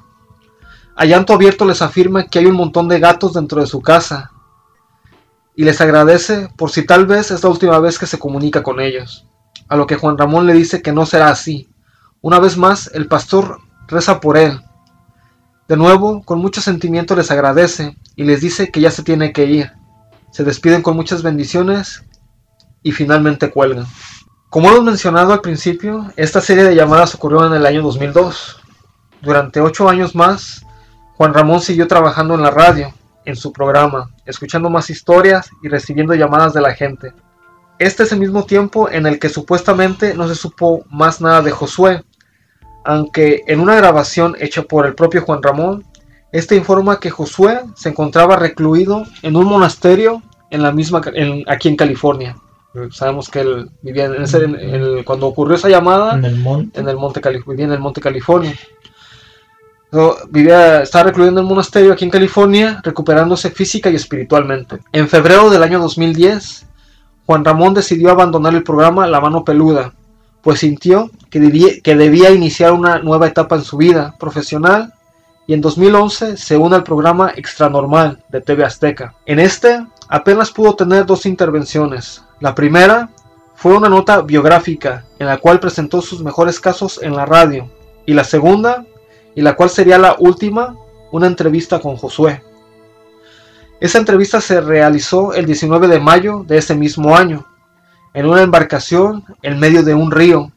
A llanto abierto les afirma que hay un montón de gatos dentro de su casa y les agradece por si tal vez es la última vez que se comunica con ellos. A lo que Juan Ramón le dice que no será así. Una vez más, el pastor reza por él. De nuevo, con mucho sentimiento les agradece y les dice que ya se tiene que ir. Se despiden con muchas bendiciones y finalmente cuelgan. Como hemos mencionado al principio, esta serie de llamadas ocurrió en el año 2002. Durante ocho años más, Juan Ramón siguió trabajando en la radio, en su programa, escuchando más historias y recibiendo llamadas de la gente. Este es el mismo tiempo en el que supuestamente no se supo más nada de Josué, aunque en una grabación hecha por el propio Juan Ramón, este informa que Josué se encontraba recluido en un monasterio en la misma, aquí en California. Sabemos que él vivía en ese, en el- cuando ocurrió esa llamada, En el monte. en el monte Cali- vivía en el monte California. So, vivía, estaba recluido en el monasterio aquí en California, recuperándose física y espiritualmente. En febrero del año 2010, Juan Ramón decidió abandonar el programa La Mano Peluda, pues sintió que debía, que debía iniciar una nueva etapa en su vida profesional y en 2011 se une al programa Extranormal de TV Azteca. En este apenas pudo tener dos intervenciones. La primera fue una nota biográfica en la cual presentó sus mejores casos en la radio. Y la segunda, y la cual sería la última, una entrevista con Josué. Esa entrevista se realizó el 19 de mayo de ese mismo año, en una embarcación en medio de un río,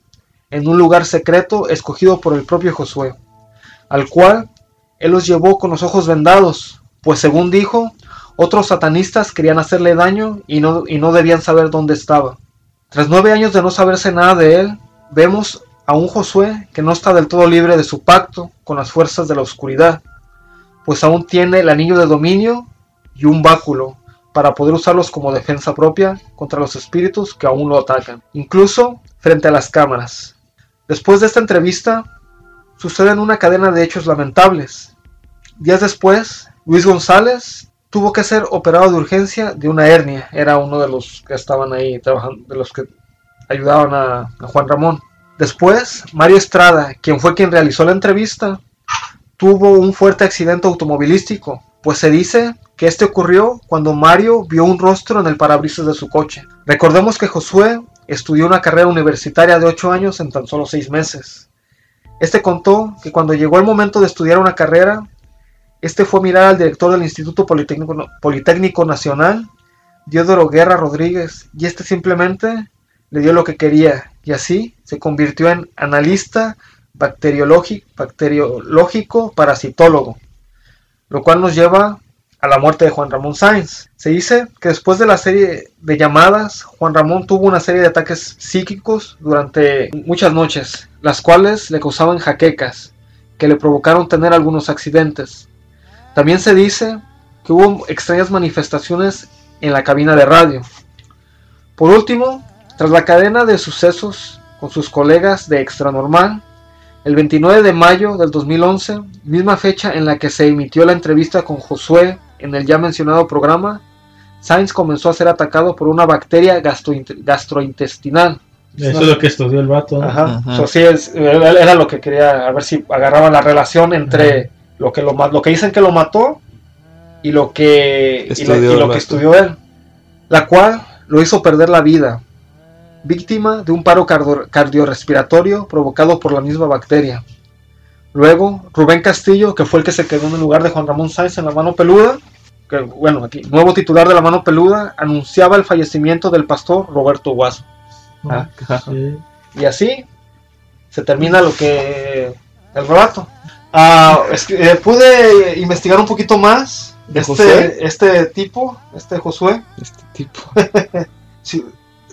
en un lugar secreto escogido por el propio Josué, al cual él los llevó con los ojos vendados, pues según dijo, otros satanistas querían hacerle daño y no, y no debían saber dónde estaba. Tras nueve años de no saberse nada de él, vemos a un Josué que no está del todo libre de su pacto con las fuerzas de la oscuridad, pues aún tiene el anillo de dominio y un báculo para poder usarlos como defensa propia contra los espíritus que aún lo atacan, incluso frente a las cámaras. Después de esta entrevista, suceden una cadena de hechos lamentables. Días después, Luis González tuvo que ser operado de urgencia de una hernia. Era uno de los que estaban ahí trabajando, de los que ayudaban a, Juan Ramón. Después, Mario Estrada, quien fue quien realizó la entrevista, tuvo un fuerte accidente automovilístico, pues se dice que este ocurrió cuando Mario vio un rostro en el parabrisas de su coche. Recordemos que Josué estudió una carrera universitaria de 8 años en tan solo 6 meses. Este contó que cuando llegó el momento de estudiar una carrera, este fue a mirar al director del Instituto Politécnico, Politécnico Nacional, Diodoro Guerra Rodríguez, y este simplemente le dio lo que quería, y así se convirtió en analista bacteriológico, parasitólogo, lo cual nos lleva a la muerte de Juan Ramón Sáenz. Se dice que después de la serie de llamadas, Juan Ramón tuvo una serie de ataques psíquicos durante muchas noches, las cuales le causaban jaquecas, que le provocaron tener algunos accidentes. También se dice que hubo extrañas manifestaciones en la cabina de radio. Por último, tras la cadena de sucesos con sus colegas de Extranormal, el 29 de mayo del 2011, misma fecha en la que se emitió la entrevista con Josué en el ya mencionado programa, Sainz comenzó a ser atacado por una bacteria gastroint- gastrointestinal. Eso es lo que estudió el vato. ¿no? Ajá. Ajá. So, sí, es- era era lo que quería, a ver si agarraba la relación entre lo que lo, ma- lo que dicen que lo mató y lo que, y la- lo que estudió él, la cual lo hizo perder la vida, víctima de un paro cardio- cardiorrespiratorio provocado por la misma bacteria. Luego, Rubén Castillo, que fue el que se quedó en el lugar de Juan Ramón Sáenz en la mano peluda, que bueno, aquí, nuevo titular de la mano peluda, anunciaba el fallecimiento del pastor Roberto Guaso. Ah. Sí. Y así se termina lo que el relato. Es que, eh, pude investigar un poquito más este, este tipo, este Josué. Este tipo. Si,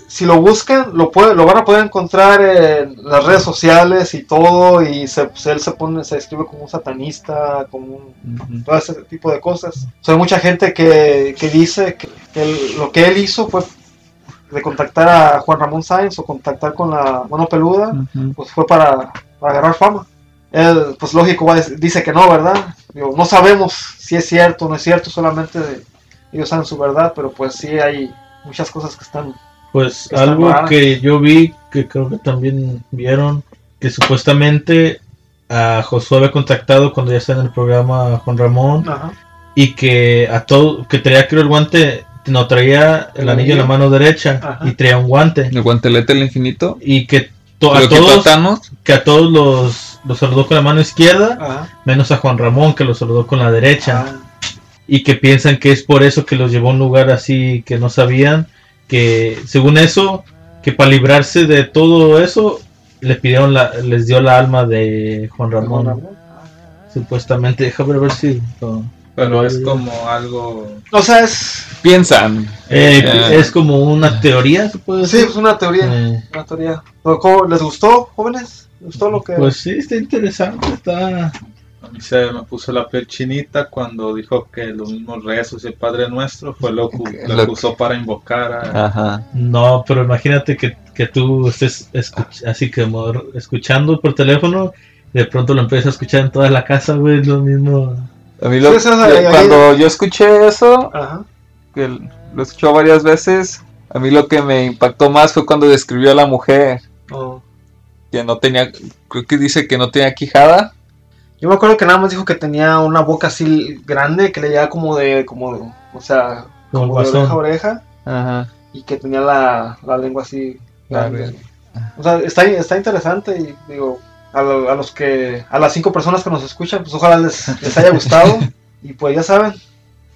si lo buscan, lo, puede, lo van a poder encontrar en las redes sociales y todo. Y se, pues, él se pone, se escribe como un satanista, como un, todo ese tipo de cosas. O sea, hay mucha gente que, que dice que, lo que él hizo fue de contactar a Juan Ramón Sáenz o contactar con la mano peluda, pues fue para, para agarrar fama. Él, pues lógico, va dice que no, ¿verdad? Digo, no sabemos si es cierto o no es cierto, solamente ellos saben su verdad, pero pues sí hay muchas cosas que están... Pues algo que yo vi, que creo que también vieron, que supuestamente a Josué había contactado cuando ya está en el programa Juan Ramón Ajá. y que a todo, que traía creo el guante, no traía el El anillo en la mano derecha Ajá. y traía un guante El guantelete del infinito. y que to- a que todos, Thanos. que a todos los, los saludó con la mano izquierda, Ajá. menos a Juan Ramón que lo saludó con la derecha. Ah, y que piensan que es por eso que los llevó a un lugar así que no sabían, que según eso, que para librarse de todo eso, le pidieron la, les dio la alma de Juan Ramón, Juan Ramón. supuestamente, déjame ver si... no. Pero es como algo. O sea, es... Piensan. Eh, Eh. es como una teoría, se puede Sí, es una teoría. Eh, Una teoría. Pero, ¿cómo- ¿Les gustó, jóvenes? ¿Les gustó lo que...? pues sí, está interesante, está... A mí se me puso la piel chinita cuando dijo que los mismos rezos y el Padre Nuestro fue lo que Lo lo que- usó para invocar a. Ajá. No, pero imagínate que, que tú estés escuch- así como escuchando por teléfono, y de pronto lo empiezas a escuchar en toda la casa, güey, lo mismo... A mí lo, Sí, eso es ahí- ahí- cuando yo escuché eso, Ajá. que lo escuchó varias veces, a mí lo que me impactó más fue cuando describió a la mujer, Oh. Que no tenía, creo que dice que no tenía quijada. Yo me acuerdo que nada más dijo que tenía una boca así grande, que le llegaba como de... como O sea, Como de oreja a oreja. Ajá. Y que tenía la, la lengua así grande. O sea, está, está interesante y digo, a, lo- a los que, a las cinco personas que nos escuchan, pues ojalá les, les haya gustado. y pues ya saben,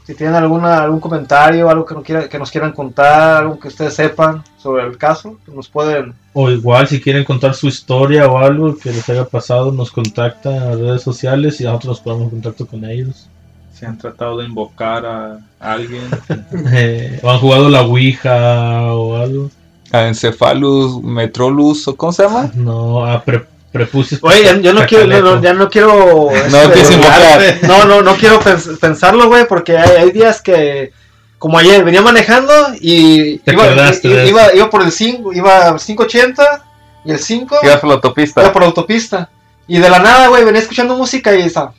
si tienen alguna, algún comentario, algo que, no quiera, que nos quieran contar, algo que ustedes sepan sobre el caso, nos pueden... O igual si quieren contar su historia o algo que les haya pasado, nos contactan en las redes sociales y nosotros nos ponemos en contacto con ellos. Si han tratado de invocar a alguien. Eh, o han jugado la Ouija o algo. Encefalus, Metrolus, ¿o cómo se llama? No, a pre- prepucios. Oye, ya, ya no quiero, no, ya no quiero... No este, quieres invocar. No, no, no quiero pens- pensarlo, güey, porque hay, hay días que, como ayer, venía manejando y Te iba, acordaste de i- iba, iba por el 5, iba 580 y el 5 Ibas por la iba autopista. por la autopista. Y de la nada, güey, venía escuchando música y estaba,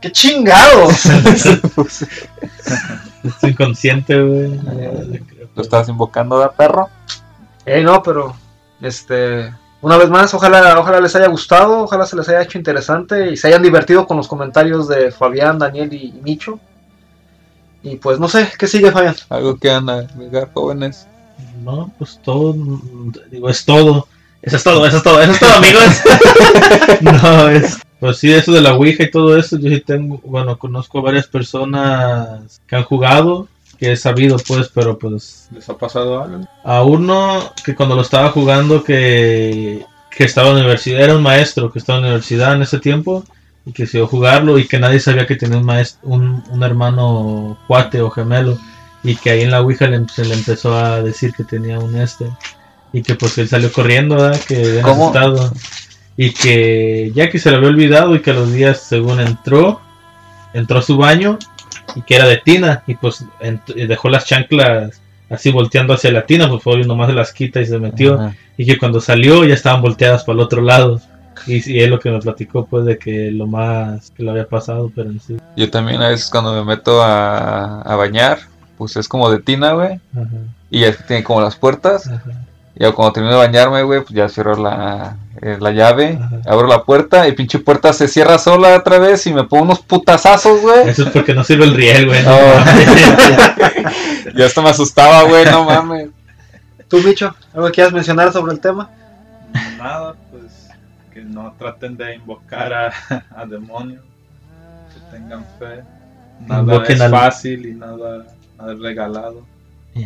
¡qué chingados! Es inconsciente, güey. Lo estabas invocando, ¿da perro? Eh, no, pero, este, una vez más, ojalá, ojalá les haya gustado, ojalá se les haya hecho interesante y se hayan divertido con los comentarios de Fabián, Daniel y Micho. Y pues no sé, ¿qué sigue, Fabián? Algo que van a agregar jóvenes. No, pues todo, digo, es todo. Eso es todo, eso es todo, eso es todo, amigos. no, es. Pues sí, eso de la Ouija y todo eso, yo sí tengo, bueno, conozco varias personas que han jugado, que he sabido, pues, pero pues ¿Les ha pasado algo? a uno que cuando lo estaba jugando que, que estaba en la universidad, era un maestro que estaba en la universidad en ese tiempo y que a jugarlo y que nadie sabía que tenía un, maestro, un, un hermano cuate o gemelo y que ahí en la Ouija le, se le empezó a decir que tenía un este y que pues él salió corriendo, ¿verdad? que había y que ya que se le había olvidado y que a los días según entró, entró a su baño y que era de tina y pues y dejó las chanclas así volteando hacia la tina, pues fue nomás se las quita y se metió Ajá. y que cuando salió ya estaban volteadas para el otro lado y, y es lo que me platicó pues de que lo más que le había pasado pero en sí Yo también a veces cuando me meto a, a bañar, pues es como de tina, güey. ajá, Y ya tiene como las puertas. ajá. Y ya cuando termino de bañarme, güey, pues ya cierro la, eh, la llave, Ajá. abro la puerta y pinche puerta se cierra sola otra vez y me pongo unos putazazos, güey. eso es porque no sirve el riel güey no. Ya hasta me asustaba, güey, no mames. ¿Tú, Micho? ¿Algo que quieras mencionar sobre el tema? Nada, pues que no traten de invocar a, a demonios. Que tengan fe. Nada Invoquen es al- fácil y nada, nada es regalado.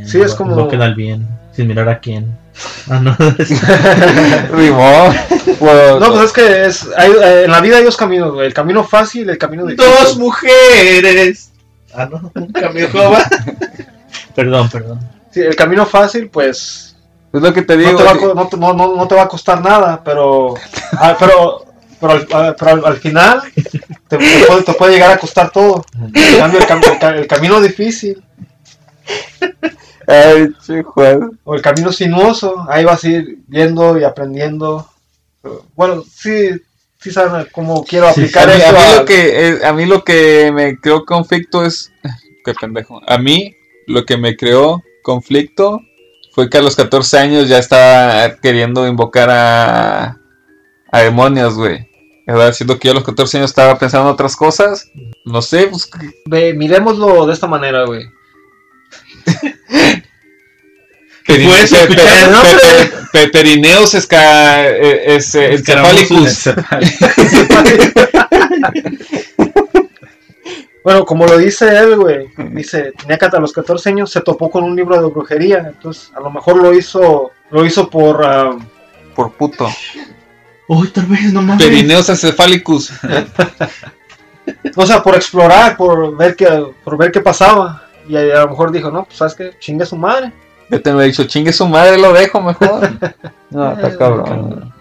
Sí, es como- Invoquen al bien sin mirar a quién ah no. Pues, No, pues es que es, hay, eh, en la vida hay dos caminos, güey. El camino fácil y el camino difícil. dos mujeres ah no un cambio joven perdón perdón Sí, el camino fácil, pues, Es lo que te digo. no, te va no, te- no- no- no te va a costar nada, pero, ah, pero, pero, al, ah, pero al- al final te, te puede, te puede llegar a costar todo. En cambio, el, cam- el ca- el camino difícil Ay, o el camino sinuoso, ahí vas a ir viendo y aprendiendo. Bueno, sí, sí saben cómo quiero Sí, aplicar a mí a- lo que, eh, a mí lo que me creó conflicto es... Qué pendejo. A mí lo que me creó conflicto fue que a los 14 años ya estaba queriendo invocar a, a demonios, güey. Siendo que yo a los 14 años estaba pensando en otras cosas. No sé, pues... Ve, miremoslo de esta manera, güey. Puedes escuchar el nombre? eh, es, eh. Bueno, como lo dice él, güey, dice, tenía que a los 14 años se topó con un libro de brujería, entonces a lo mejor lo hizo, lo hizo por, Por puto. Uy, tal vez, no mames. Perineus Encephalicus. o sea, por explorar, por ver qué, por ver qué pasaba, y a, lo mejor dijo, no, pues sabes qué, chingue su madre. Yo te lo he dicho, chingue su madre, lo dejo mejor. No, está cabrón.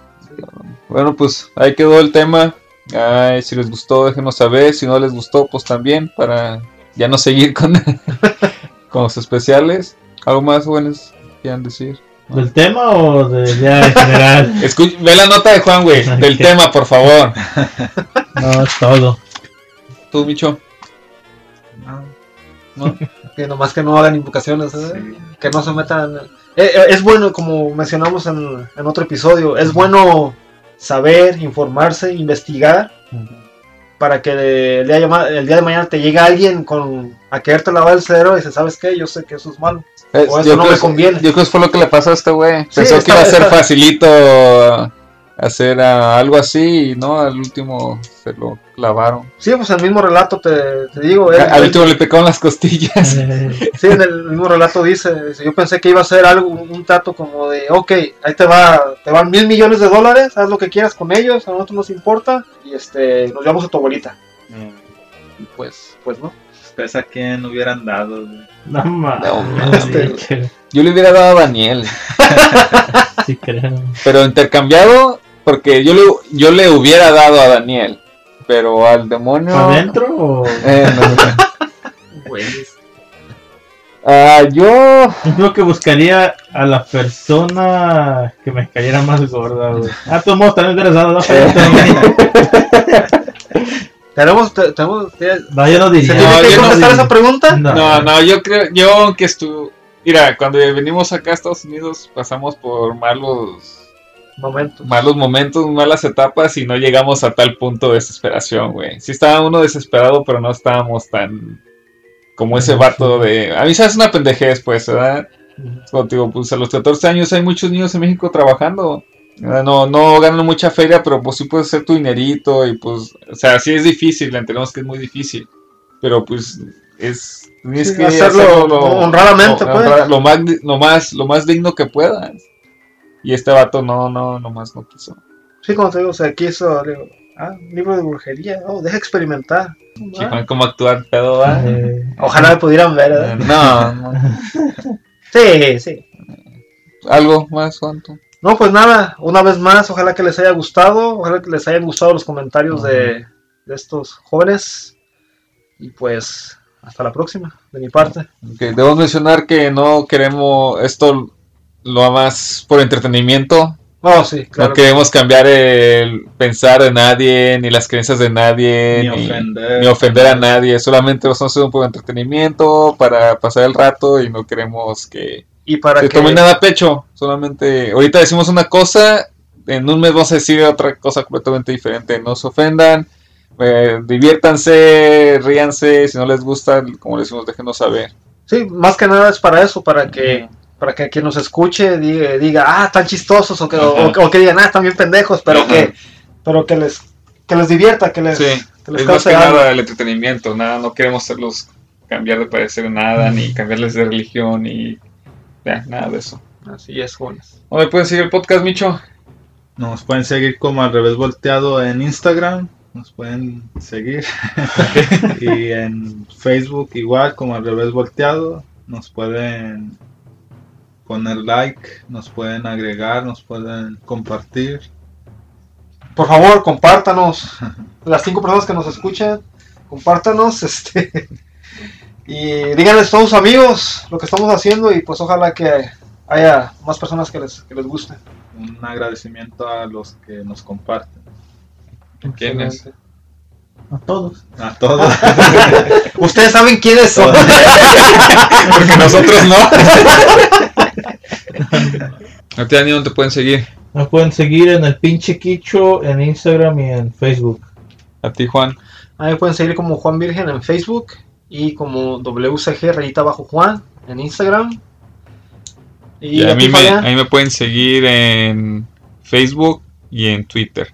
Bueno, pues ahí quedó el tema. Ay, si les gustó, déjenos saber. Si no les gustó, pues también, para ya no seguir con, con los especiales. ¿Algo más, jóvenes, quieran decir? ¿Del tema o de ya en general? Escu- ve la nota de Juan, güey, del tema, por favor. No, es todo. Tú, Micho. Que nomás que no hagan invocaciones, ¿eh? que no se metan. Eh, eh, es bueno, como mencionamos en, en otro episodio, es bueno saber, informarse, investigar, para que el día, de el día de mañana te llegue alguien con a quererte lavar el cerebro y dice, ¿sabes qué? Yo sé que eso es malo. O eso yo, no creo, me conviene. yo creo que fue lo que le pasó a este güey. Sí, Pensó que iba a ser está- facilito hacer algo así y no, al último se lo clavaron. Sí, pues el mismo relato te, te digo, él- Al él- último le picaron las costillas. Eh, sí, en el mismo relato dice, dice, yo pensé que iba a ser algo, un, trato como de, ok, ahí te va, te van mil millones de dólares, haz lo que quieras con ellos, a nosotros nos importa, y este, nos llevamos a tu abuelita. Y pues, pues no. Pues a quién hubieran dado. no mames. No, este- Yo le hubiera dado a Daniel, Sí, creo. pero intercambiado, porque yo le, yo le hubiera dado a Daniel, pero al demonio. ¿Adentro o.? Eh, no, no. Ah, yo. Yo creo que buscaría a la persona que me cayera más gorda, güey. Ah, tú modos también hubieras dado, no. Tenemos, te- tenemos, te- No, yo no ¿se diría. tiene No, que no contestar diría. esa pregunta? No. No, no, yo creo, yo que estuve. Mira, cuando venimos acá a Estados Unidos pasamos por malos Momento. malos momentos, malas etapas y no llegamos a tal punto de desesperación, güey. Sí estaba uno desesperado, pero no estábamos tan como ese vato de... A mí se hace una pendejez, pues, ¿verdad? Digo, pues a los 14 años hay muchos niños en México trabajando. No, no ganan mucha feria, pero pues sí puedes hacer tu dinerito y pues... O sea, sí es difícil, entendemos que es muy difícil. Pero pues es... Tienes Sí, que hacerlo honradamente, lo, pues. lo más, lo, más, lo más digno que puedas. Y este vato no, no, nomás no quiso. Sí, como te digo, o sea, quiso, digo, ah, un libro de brujería, oh, deja experimentar. Sí, Juan, cómo actuar pedo, ¿va? Eh, Ojalá me pudieran ver, ¿eh? No, no. Sí, sí. Algo más, Juan. tú? No, pues nada, una vez más, ojalá que les haya gustado, ojalá que les hayan gustado los comentarios de, de estos jóvenes. Y pues, hasta la próxima, de mi parte. Ok, debo mencionar que no queremos esto lo más por entretenimiento. Oh, sí, claro. No queremos cambiar el pensar de nadie, ni las creencias de nadie, Ni ni, ofender. ni ofender a nadie. Solamente lo estamos haciendo por entretenimiento, para pasar el rato y no queremos que Y para se que... tomen nada a pecho. Solamente, ahorita decimos una cosa, en un mes vamos a decir otra cosa completamente diferente. No se ofendan, eh, diviértanse, ríanse, si no les gusta, como le decimos, déjenos saber. Sí, más que nada es para eso, para que para que quien nos escuche diga, diga, ah, tan chistosos, o que, o, que digan, ah, están bien pendejos, pero Ajá. que pero que les que les divierta, que les, Sí, que les es más que algo. nada el entretenimiento, nada, no queremos hacerlos cambiar de parecer en nada, ni cambiarles de religión, ni ya, nada de eso. Así es, jóvenes. ¿Dónde pueden seguir el podcast, Micho? Nos pueden seguir como al revés volteado en Instagram. Nos pueden seguir. y en Facebook igual como al revés volteado. Nos pueden poner like, nos pueden agregar, nos pueden compartir. Por favor, compártanos. Las cinco personas que nos escuchan, compártanos. Este, y díganles a todos sus amigos lo que estamos haciendo y pues ojalá que haya más personas que les, que les guste. Un agradecimiento a los que nos comparten. ¿Quiénes? A todos. A todos. Ustedes saben quiénes son. Porque nosotros no. ¿A ti, Dani, dónde te pueden seguir? Me pueden seguir en el pinche Quicho en Instagram y en Facebook. A ti, Juan. A mí me pueden seguir como Juan Virgen en Facebook y como WCG rayita bajo Juan en Instagram. Y a ti, mí, me, a mí me pueden seguir en Facebook y en Twitter.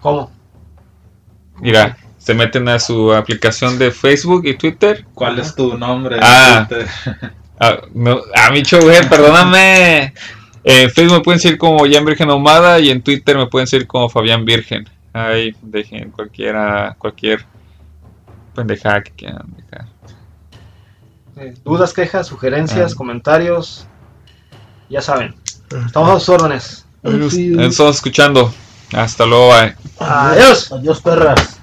¿Cómo? Mira, se meten a su aplicación de Facebook y Twitter. ¿Cuál es tu nombre? Ah. Twitter? Ah, no, a mi güey, perdóname. En Facebook me pueden seguir como Jan Virgen Ahumada y en Twitter me pueden seguir como Fabián Virgen. Ahí dejen cualquiera, cualquier pendejada que quieran dejar. Eh, dudas, quejas, sugerencias, Ah. comentarios. Ya saben. Estamos a sus órdenes. Nos estamos escuchando. Hasta luego, bye. Adiós. Adiós, perras.